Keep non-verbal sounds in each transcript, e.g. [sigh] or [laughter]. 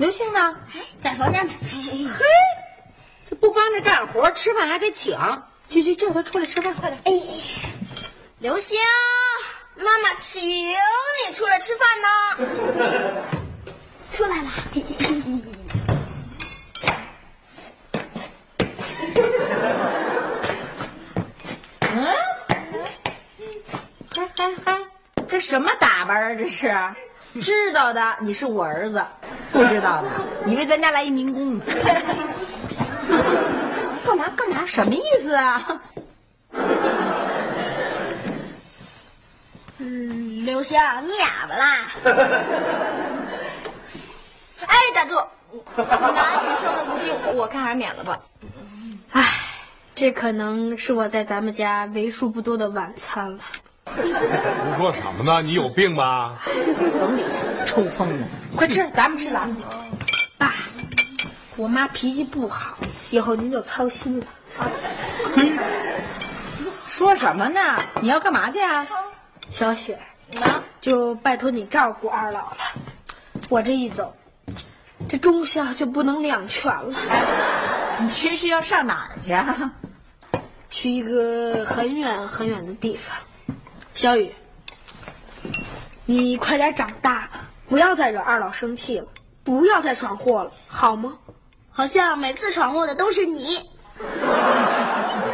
刘星呢？在房间呢。嘿，这不帮着干活，吃饭还得请。去去，叫他出来吃饭，快点！哎，刘星，妈妈请你出来吃饭呢。出来了。嗯，嗨嗨嗨，这什么打扮啊？这是？知道的，你是我儿子；不知道的，以为咱家来一民工呢。[laughs] 干嘛干嘛？什么意思啊？嗯，刘星，你哑巴啦？[laughs] 哎，打住！男女授受不亲，我看还是免了吧。哎，这可能是我在咱们家为数不多的晚餐了。胡说什么呢？你有病吧？[laughs] 甭理他，抽风呢！快吃，咱们吃咱们的。爸，我妈脾气不好，以后您就操心了。说什么呢？你要干嘛去啊？小雪，啊，就拜托你照顾二老了。我这一走，这忠孝就不能两全了。你这是要上哪儿去啊？去一个很远很远的地方。小雨，你快点长大吧，不要再惹二老生气了，不要再闯祸了，好吗？好像每次闯祸的都是你。[laughs]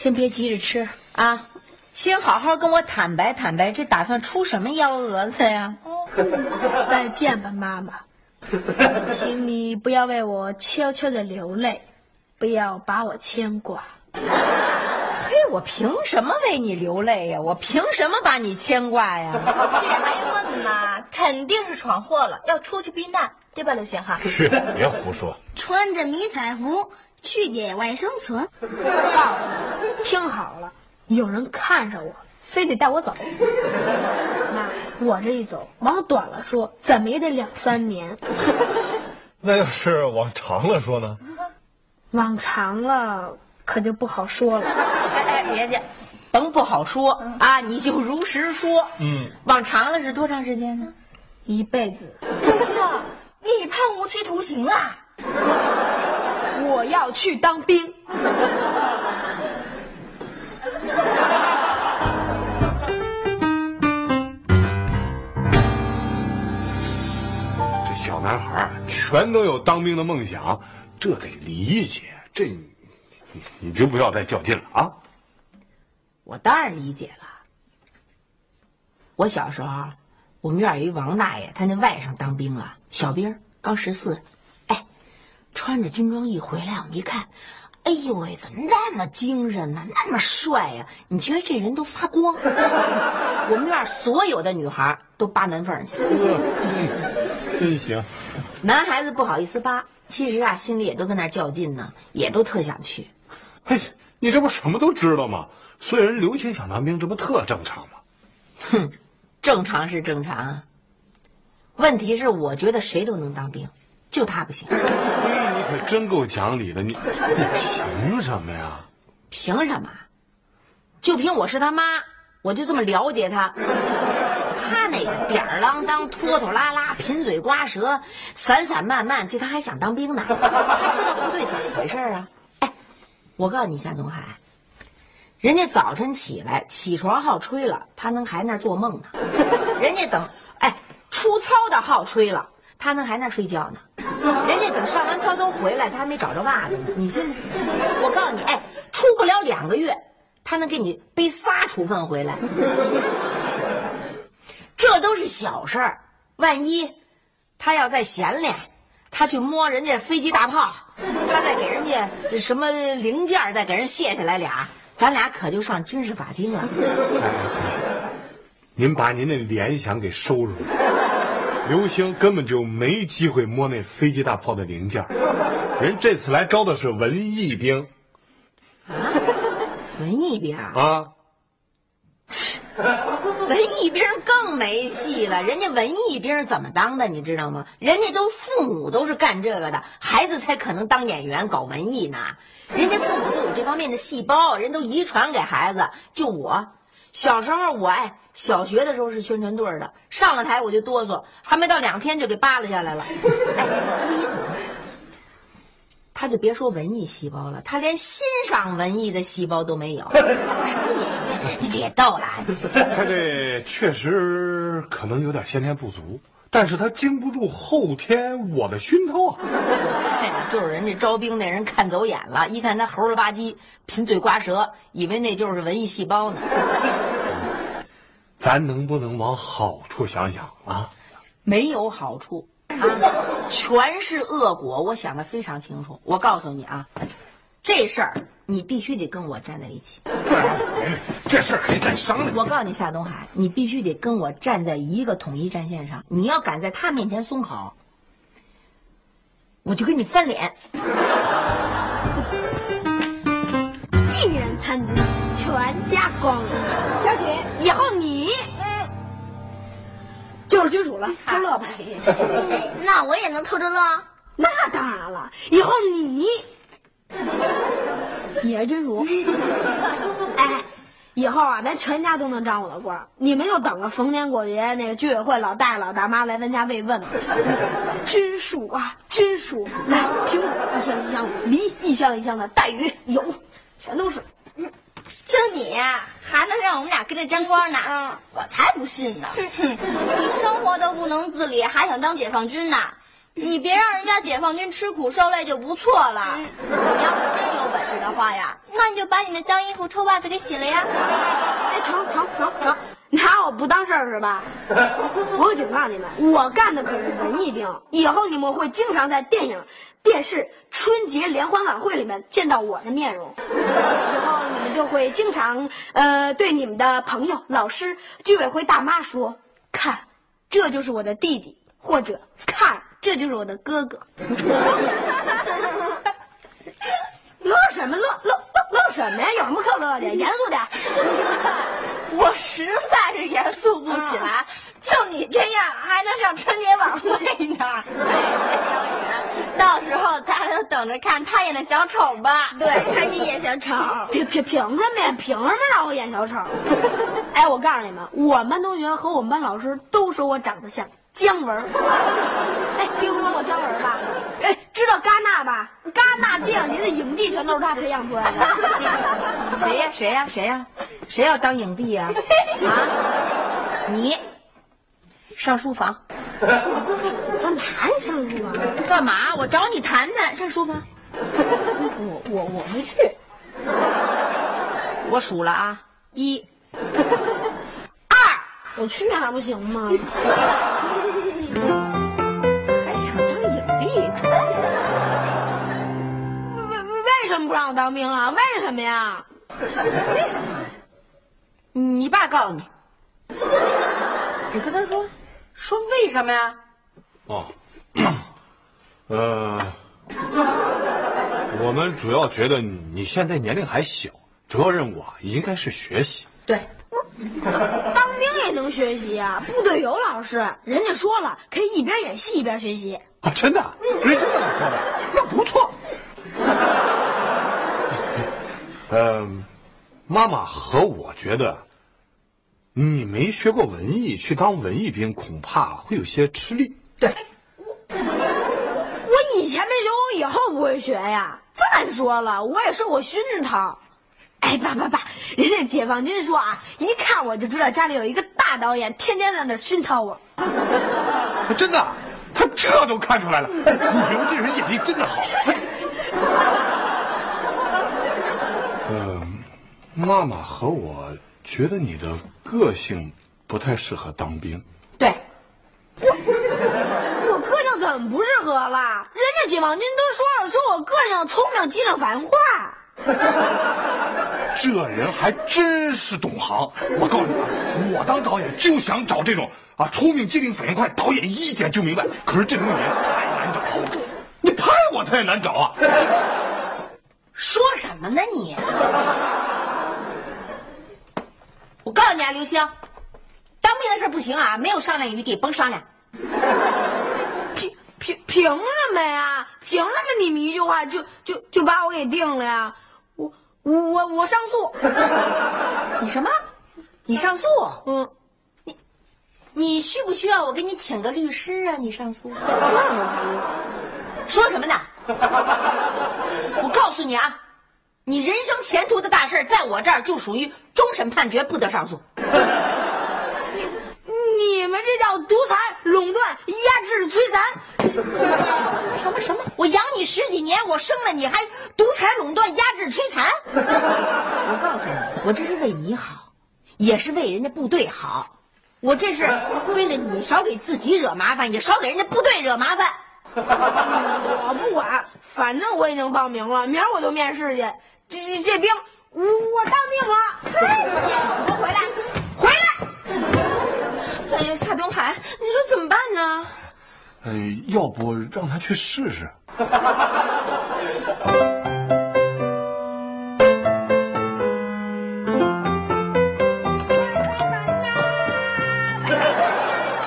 先别急着吃啊，先好好跟我坦白坦白，这打算出什么幺蛾子呀？[laughs] 再见吧，妈妈，[laughs] 请你不要为我悄悄的流泪，不要把我牵挂。[laughs] 嘿，我凭什么为你流泪呀？我凭什么把你牵挂呀？这还问吗？肯定是闯祸了，要出去避难，对吧，刘星哈？去，别胡说。穿着迷彩服去野外生存。告诉你，听好了，有人看上我，非得带我走。[laughs] 妈，我这一走，往短了说，怎么也得两三年；[laughs] 那要是往长了说呢？[laughs] 往长了，可就不好说了。哎哎，别介，甭不好说啊，你就如实说。嗯，往长了是多长时间呢？一辈子，不行，你判无期徒刑啦！我要去当兵。这小男孩儿全都有当兵的梦想，这得理解。这你你你就不要再较劲了啊！我当然理解了。我小时候，我们院有一王大爷，他那外甥当兵了，小兵刚十四，哎，穿着军装一回来，我们一看，哎呦喂，怎么那么精神呢？那么帅呀、你觉得这人都发光。[laughs] 我们院所有的女孩都扒门缝去，嗯，真行。男孩子不好意思扒，其实啊，心里也都跟那较劲呢，也都特想去。哎，你这不什么都知道吗？所以人刘星想当兵，这不特正常吗？哼正常是正常啊，问题是我觉得谁都能当兵，就他不行。可真够讲理的，你你凭什么呀？凭什么？就凭我是他妈，我就这么了解他。就他那个吊儿郎当、拖拖拉拉、贫嘴刮舌、散散漫漫，就他还想当兵呢？他知道部队怎么回事啊？哎，我告诉你，夏东海，人家早晨起来起床号吹了，他能还那做梦呢；人家等哎出操的号吹了，他能还那睡觉呢；[laughs] 人家等上完操都回来，他还没找着袜子呢。你信不信？我告诉你，哎，出不了两个月，他能给你背仨处分回来。这都是小事儿，万一他要再闲练，他去摸人家飞机大炮，他再给人家什么零件再给人卸下来俩，咱俩可就上军事法庭了。[laughs] 您把您的联想给收拾了。刘星根本就没机会摸那飞机大炮的零件儿人这次来招的是文艺兵啊文艺兵儿，啊。文艺兵更没戏了。人家文艺兵怎么当的，你知道吗？人家都父母都是干这个的，孩子才可能当演员搞文艺呢。人家父母都有这方面的细胞，人都遗传给孩子。就我，小时候我哎，小学的时候是宣传队的，上了台我就哆嗦，还没到两天就给扒拉下来了。哎，他就别说文艺细胞了，他连欣赏文艺的细胞都没有。什么演员？你别逗了，[laughs] 他这确实可能有点先天不足，但是他经不住后天我的熏陶啊。哎呀，就是人家招兵那人看走眼了，一看他猴了吧唧、贫嘴瓜舌，以为那就是文艺细胞呢。[laughs] 咱能不能往好处想想啊？[laughs] 没有好处啊，全是恶果。我想的非常清楚。我告诉你啊，这事儿你必须得跟我站在一起。这事儿可以再商量。我告诉你，夏东海，你必须得跟我站在一个统一战线上。你要敢在他面前松口，我就跟你翻脸。[laughs] 一人参军，全家光荣。小雪，以后你，嗯，就是军属了，偷乐吧。[laughs] 那我也能偷着乐？那当然了，以后你 [laughs] 也是军属。[laughs] 哎，以后啊，咱全家都能沾我的光。你们就等着逢年过节那个居委会老大爷老大妈来咱家慰问吧。[laughs] 军属啊，军属，来苹果一箱一箱的，梨一箱一箱的，带鱼有，全都是。就你还能让我们俩跟着沾光呢？嗯，我才不信呢！哼，你生活都不能自理，还想当解放军呢？[laughs] 你别让人家解放军吃苦受累就不错了。你要是真有本事的话呀，那你就把你那脏衣服、臭袜子给洗了呀！哎，成成成成，拿我不当事儿是吧？我可警告你们，我干的可是文艺兵，以后你们会经常在电影、电视、春节联欢晚会里面见到我的面容。以后你们就会经常呃对你们的朋友、老师、居委会大妈说：“看，这就是我的弟弟，或者看，这就是我的哥哥。[laughs] ”乐什么乐乐乐乐什么呀？有什么可乐的？严肃点。[laughs] 我实在是严肃不起来，就你这样还能上春节晚会呢？哎，小雨，到时候咱俩就等着看他演的小丑吧。对，看你演小丑。凭凭凭什么呀？凭什么让我演小丑？[laughs] 哎，我告诉你们，我们班同学和我们班老师都说我长得像姜文。哎，听说过姜文吧？哎，知道戛纳吧？戛纳电影节的影帝全都是他培养出来的。[laughs] 谁呀？谁呀？谁呀？谁要当影帝呀？[laughs] 啊，你上书房干嘛呀？上书房？干嘛？我找你谈谈。上书房，我我我没去。我数了啊，一、[laughs] 二我去还不行吗？还想当影帝？为为为什么不让我当兵啊？为什么呀？为什么？你爸告诉你，你跟他说，说为什么呀？哦，[coughs] 呃，我们主要觉得你现在年龄还小，主要任务啊应该是学习。对，能学习啊！部队有老师，人家说了，可以一边演戏一边学习。啊，真的，人真这么说的，那不错。[laughs] 嗯，妈妈和我觉得，你没学过文艺，去当文艺兵恐怕会有些吃力。对，我以前没学，我以后不会学呀。再说了，我也受过熏陶。哎，爸爸爸，人家解放军说啊，一看我就知道家里有一个大导演，天天在那熏陶我。[laughs] 真的，他这都看出来了。你别说，这人眼力真的好。嗯，妈妈和我觉得你的个性不太适合当兵。对，我个性怎么不适合了？人家解放军都说了，说我个性聪明、机灵、反应快。[laughs] 这人还真是懂行。我告诉你，我当导演就想找这种啊，聪明、机灵、反应快，导演一点就明白。可是这种演员太难找了，你拍我他也难找啊。说什么呢你？我告诉你啊，刘星，当兵的事不行啊，没有商量余地，甭商量。凭凭凭什么呀？凭什么你们一句话就就就把我给定了呀？我我上诉。[laughs] 你什么？你上诉？嗯，你需不需要我给你请个律师啊？你上诉？说什么呢？我告诉你啊，你人生前途的大事，在我这儿就属于终审判决，不得上诉。你们这叫独裁、垄断、压制、摧残。[laughs] 什么什么？我养你十几年，我生了你还独裁、垄断、压制、摧残？[laughs] 我告诉你，我这是为你好，也是为人家部队好。我这是为了你少给自己惹麻烦，也少给人家部队惹麻烦。我不管，反正我已经报名了，明儿我就面试去。这这这兵，我我当兵了。你给我回来，回来！哎呀，夏东海，你说怎么办呢？呃，要不让他去试试？有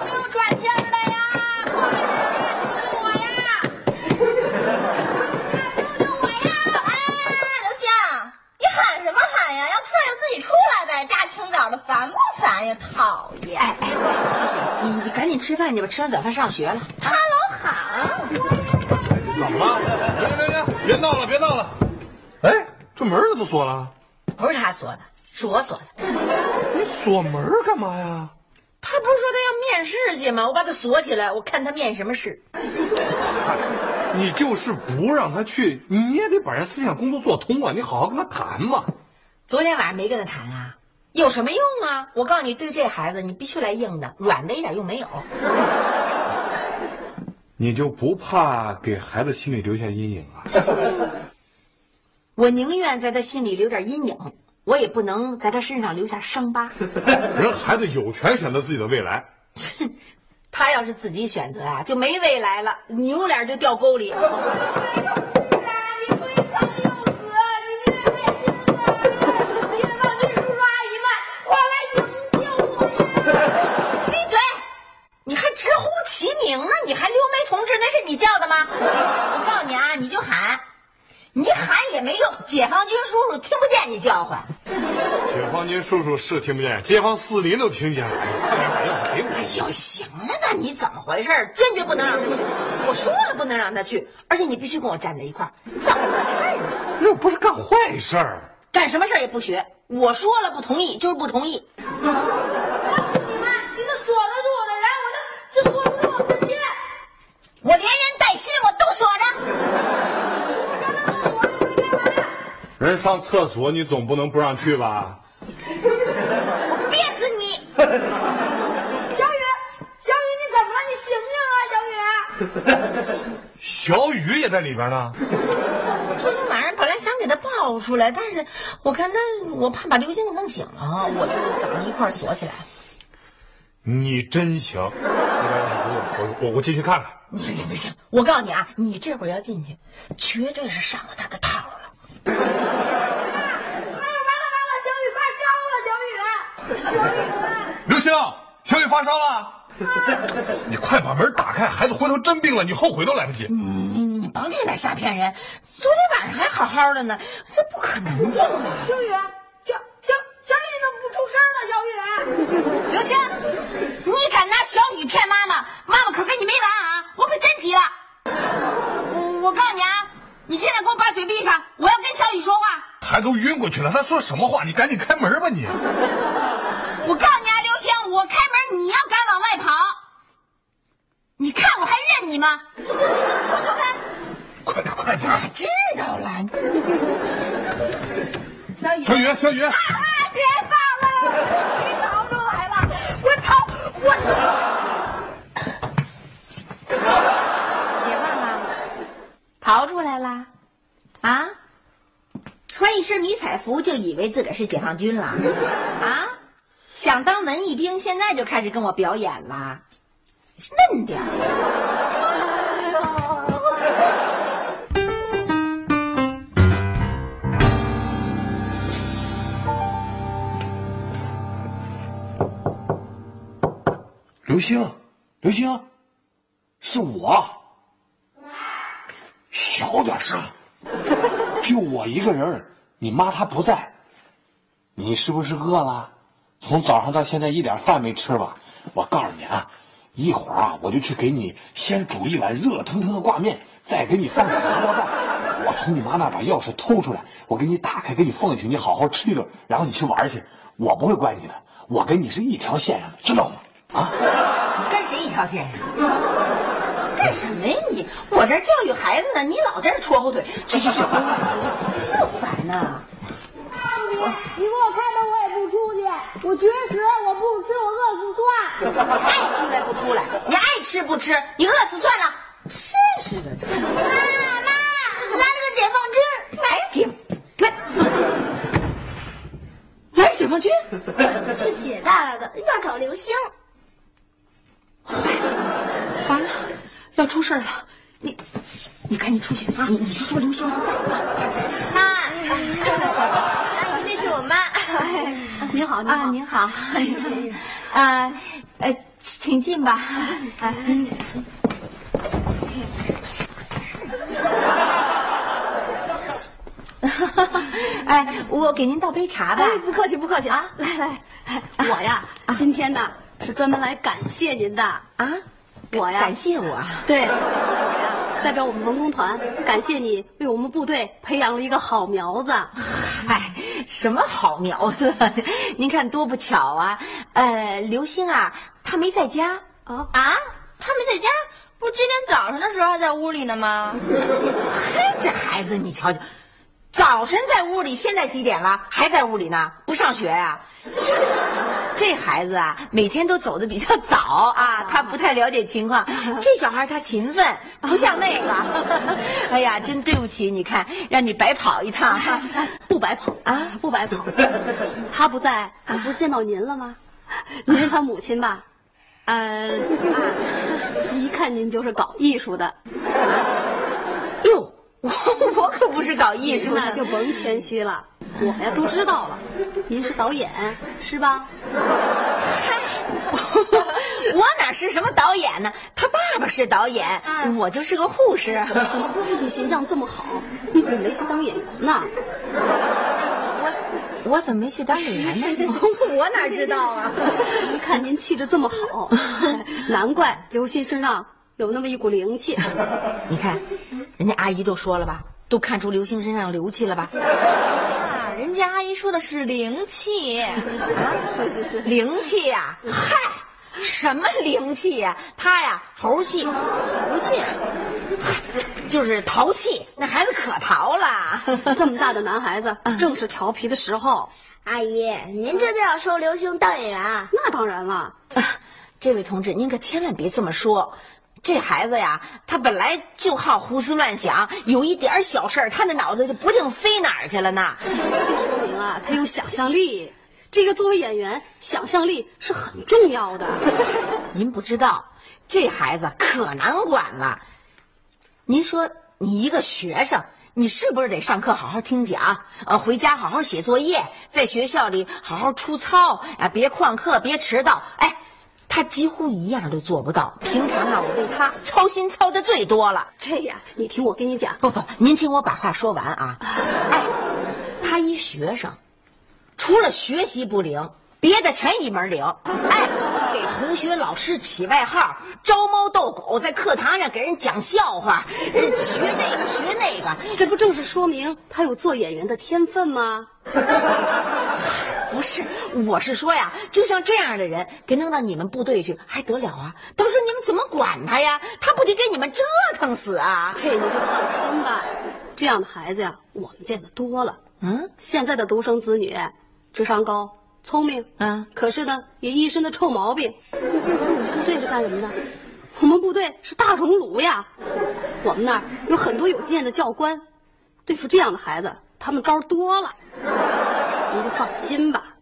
没有转签的呀？快点救救我呀！救救我呀！哎，刘星，你喊什么喊呀？要出来就自己出来呗，大清早的烦不烦呀？讨厌！哎哎，小雪，你你赶紧吃饭去吧，吃完早饭上学了。怎么了？别别别，别闹了，别闹了！哎，这门怎么锁了？不是他锁的，是我锁的。你锁门干嘛呀？他不是说他要面试去吗？我把他锁起来，我看他面什么试。你就是不让他去，你也得把人思想工作做通啊！你好好跟他谈嘛。昨天晚上没跟他谈啊，有什么用啊？我告诉你，对这孩子你必须来硬的，软的一点用没有。你就不怕给孩子心里留下阴影啊？我宁愿在他心里留点阴影，我也不能在他身上留下伤疤。人孩子有权选择自己的未来。[laughs] 他要是自己选择啊，就没未来了，扭脸就掉沟里。还直呼其名呢？你还刘梅同志？那是你叫的吗？我告诉你啊，你就喊，你喊也没用，解放军叔叔听不见你叫唤。解放军叔叔是听不见，街坊四邻都听见了。哎呦，行了吧？你怎么回事？坚决不能让他去！我说了不能让他去，而且你必须跟我站在一块儿。怎么回事啊？又不是干坏事儿。干什么事儿也不学。我说了不同意就是不同意。告诉你们，你们锁得住我的人，我就就锁不住我的心。我连人带心我都锁着。人上厕所你总不能不让去吧？我憋死你！[laughs] 小雨，小雨，你怎么了？你醒醒啊，小雨！小雨也在里边呢。昨天晚上本来想给他抱出来，但是我看他，我怕把刘星给弄醒了，我就早上一块锁起来了。你真行，那我我我进去看看。你不行，我告诉你啊，你这会儿要进去，绝对是上了他的套了。哎呦，完了完了，小雨发烧了，小雨，小雨。刘星，小雨发烧了。你快把门打开，孩子回头真病了，你后悔都来不及。你你你甭听他瞎骗人，昨天晚上还好好的呢，这不可能病啊！小雨，小小小雨怎么不出声了？小雨，刘星，你敢拿小雨骗妈妈，妈妈可跟你没完啊！我可真急了。我我告诉你啊，你现在给我把嘴闭上，我要跟小雨说话。他都晕过去了，他说什么话？你赶紧开门吧你。我告诉你啊，刘星，我开门，你要敢往外跑，你看我还认你吗？[laughs] 快点快点！知道了，小雨，小雨小雨，啊，解放了，你逃出来了，我逃，我。解放了，逃出来啦，啊？穿一身迷彩服就以为自个儿是解放军了，啊？想当文艺兵，现在就开始跟我表演了，嫩点儿。刘星，刘星，是我。小点声，就我一个人，你妈她不在。你是不是饿了？从早上到现在一点饭没吃吧？我告诉你啊，一会儿啊，我就去给你先煮一碗热腾腾的挂面，再给你放点荷包蛋。我从你妈那把钥匙偷出来，我给你打开，给你放进去，你好好吃一顿，然后你去玩去。我不会怪你的，我跟你是一条线上的，知道吗？啊！你跟谁一条线上？干什么呀你？我这教育孩子呢，你老在这戳后腿。去去去，回屋去，回屋去，多烦呐！你你给我开门，我也不出去。我绝食，我不吃，我饿死算。爱出来不出来，你爱吃不吃，你饿死算了。真是的，这妈妈，来了个解放军，来个解来，来个解放军，是姐带来的，要找刘星。完了，要出事了！你你赶紧出去啊！你你就说刘星不在了。妈，阿姨，这是我妈。您好，您好，您好，[laughs] 啊，呃，请进吧。啊，[laughs] 哎，我给您倒杯茶吧。哎，不客气，不客气啊！来来，哎我呀，今天呢是专门来感谢您的。啊，我呀，感谢我。对，我呀代表我们文工团感谢你为我们部队培养了一个好苗子。嗨，什么好苗子？[laughs] 您看多不巧啊！呃，刘星啊，他没在家。啊啊，他没在家，不是今天早上的时候还在屋里呢吗？嘿，这孩子你瞧瞧，早晨在屋里，现在几点了？还在屋里呢？不上学呀、是 [laughs] 这孩子啊，每天都走的比较早 [laughs] 啊，他不太了解情况。这小孩他勤奋，不像那个。[laughs] 哎呀，真对不起，你看让你白跑一趟。[laughs] 不白跑啊，不白跑。他不在，我不是见到您了吗？您是他母亲吧？呃，一看您就是搞艺术的，哟，我我可不是搞艺术的，那就甭谦虚了。我呀都知道了，您是导演是吧？嗨 [laughs] 我哪是什么导演呢？他爸爸是导演，我就是个护士。你形象这么好，你怎么没去当演员呢？我我怎么没去当演员呢？[laughs] 我哪知道啊？一看您气质这么好，难怪刘鑫身上有那么一股灵气。你看，人家阿姨都说了吧，都看出刘星身上有灵气了吧？啊，人家阿姨说的是灵气。是是是，灵气呀、嗨，什么灵气呀、他呀，猴气，猴气，就是淘气。那孩子可淘了。这么大的男孩子，正是调皮的时候。阿姨，您这就要收刘星当演员啊？那当然了，这位同志，您可千万别这么说。这孩子呀，他本来就好胡思乱想，有一点小事儿，他那脑子就不定飞哪儿去了呢。这说明啊，他有想象力。这个作为演员，想象力是很重要的。[laughs] 您不知道，这孩子可难管了。您说，你一个学生，你是不是得上课好好听讲，呃，回家好好写作业，在学校里好好出操啊，别旷课，别迟到。哎，他几乎一样都做不到。平常啊，我为他操心操的最多了。这样，你听我跟你讲，不不，您听我把话说完啊。哎，他一学生，除了学习不灵。别的全一门灵，哎，给同学、老师起外号，招猫逗狗，在课堂上给人讲笑话，学这个学那个，这不正是说明他有做演员的天分吗？[laughs] 不是，我是说呀，就像这样的人，给弄到你们部队去还得了啊？到时候你们怎么管他呀？他不得给你们折腾死啊？这你就放心吧，这样的孩子呀，我们见得多了。嗯，现在的独生子女，智商高。聪明，嗯，可是呢，也一身的臭毛病。我们部队是干什么的？我们部队是大熔炉呀。我们那儿有很多有经验的教官，对付这样的孩子，他们招多了。您就放心吧。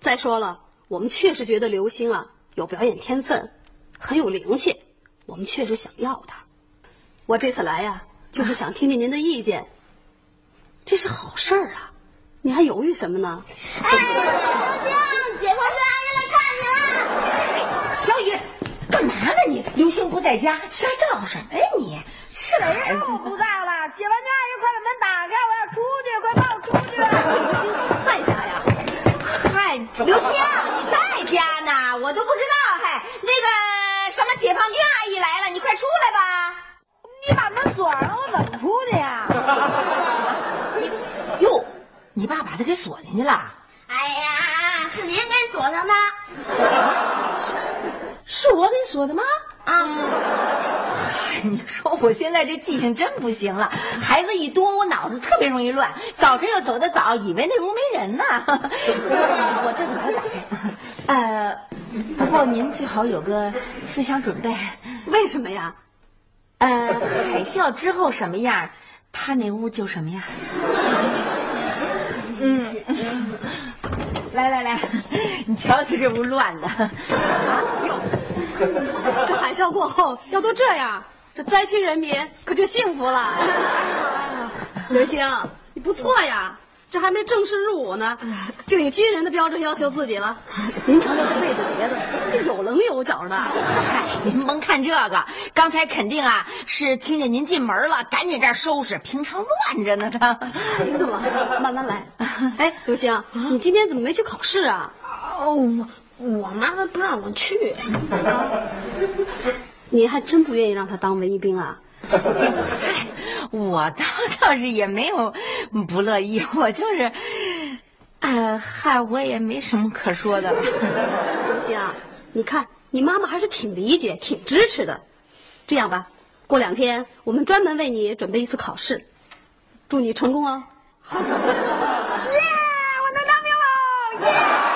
再说了，我们确实觉得刘星啊有表演天分，很有灵气，我们确实想要他。我这次来呀，就是想听听您的意见。这是好事儿啊。你还犹豫什么呢？哎，刘星，解放军阿姨来看你了。小雨，干嘛呢你？刘星不在家，瞎招什么呀你？谁让我不在了？解放军阿姨，快把门打开，我要出去，快放我出去！刘星在家呀？嗨，刘星，你在家呢？我都不知道。嗨，那个什么，解放军阿姨来了，你快出来吧。你把门锁上，我怎么出去呀？哟。你爸把他给锁进去了？哎呀，是您给锁上的？是，是我给锁的吗？啊！嗨，你说我现在这记性真不行了，孩子一多，我脑子特别容易乱。早晨又走得早，以为那屋没人呢。[laughs] 我这就把它打开。呃，不过您最好有个思想准备。为什么呀？呃，海啸之后什么样，他那屋就什么样。嗯，来来来，[laughs] 你瞧瞧这屋乱的。哟，这海啸过后要都这样，这灾区人民可就幸福了。刘星，你不错呀。这还没正式入伍呢，就以军人的标准要求自己了。您瞧瞧这被子叠的，这有棱有角的。嗨，您甭看这个，刚才肯定啊是听见您进门了，赶紧这儿收拾。平常乱着呢，他。您怎么，慢慢来。[laughs] 哎，刘星，你今天怎么没去考试啊？哦，我我妈不让我去。你还真不愿意让他当文艺兵啊？嗨，[laughs] 我倒倒是也没有不乐意，我就是，呃，嗨，我也没什么可说的了。刘星，你看你妈妈还是挺理解、挺支持的。这样吧，过两天我们专门为你准备一次考试，祝你成功哦。[laughs] 耶，我能当兵喽！耶。